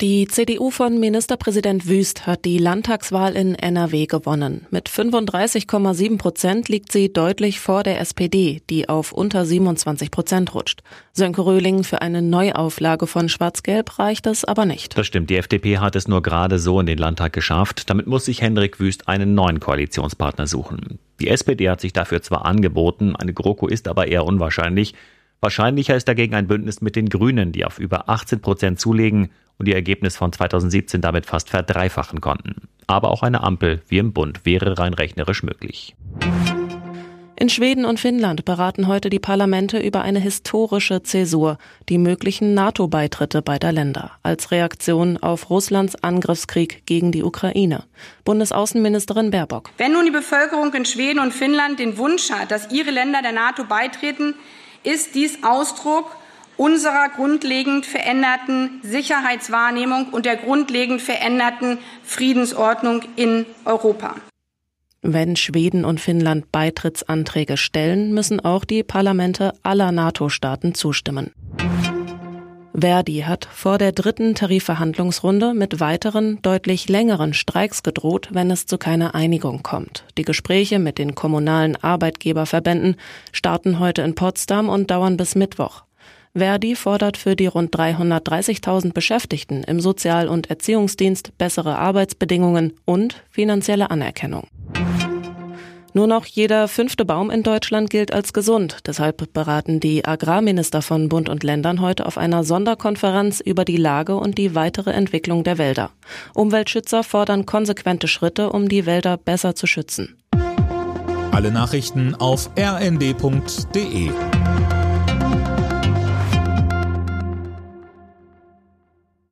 Die CDU von Ministerpräsident Wüst hat die Landtagswahl in NRW gewonnen. Mit 35,7 Prozent liegt sie deutlich vor der SPD, die auf unter 27 Prozent rutscht. Sönke Röhling für eine Neuauflage von Schwarz-Gelb reicht es aber nicht. Das stimmt. Die FDP hat es nur gerade so in den Landtag geschafft. Damit muss sich Hendrik Wüst einen neuen Koalitionspartner suchen. Die SPD hat sich dafür zwar angeboten, eine GroKo ist aber eher unwahrscheinlich. Wahrscheinlicher ist dagegen ein Bündnis mit den Grünen, die auf über 18 Prozent zulegen und ihr Ergebnis von 2017 damit fast verdreifachen konnten. Aber auch eine Ampel wie im Bund wäre rein rechnerisch möglich. In Schweden und Finnland beraten heute die Parlamente über eine historische Zäsur, die möglichen NATO-Beitritte beider Länder, als Reaktion auf Russlands Angriffskrieg gegen die Ukraine. Bundesaußenministerin Baerbock. Wenn nun die Bevölkerung in Schweden und Finnland den Wunsch hat, dass ihre Länder der NATO beitreten, ist dies Ausdruck unserer grundlegend veränderten Sicherheitswahrnehmung und der grundlegend veränderten Friedensordnung in Europa. Wenn Schweden und Finnland Beitrittsanträge stellen, müssen auch die Parlamente aller NATO-Staaten zustimmen. Verdi hat vor der dritten Tarifverhandlungsrunde mit weiteren, deutlich längeren Streiks gedroht, wenn es zu keiner Einigung kommt. Die Gespräche mit den kommunalen Arbeitgeberverbänden starten heute in Potsdam und dauern bis Mittwoch. Verdi fordert für die rund 330.000 Beschäftigten im Sozial- und Erziehungsdienst bessere Arbeitsbedingungen und finanzielle Anerkennung. Nur noch jeder fünfte Baum in Deutschland gilt als gesund. Deshalb beraten die Agrarminister von Bund und Ländern heute auf einer Sonderkonferenz über die Lage und die weitere Entwicklung der Wälder. Umweltschützer fordern konsequente Schritte, um die Wälder besser zu schützen. Alle Nachrichten auf rnd.de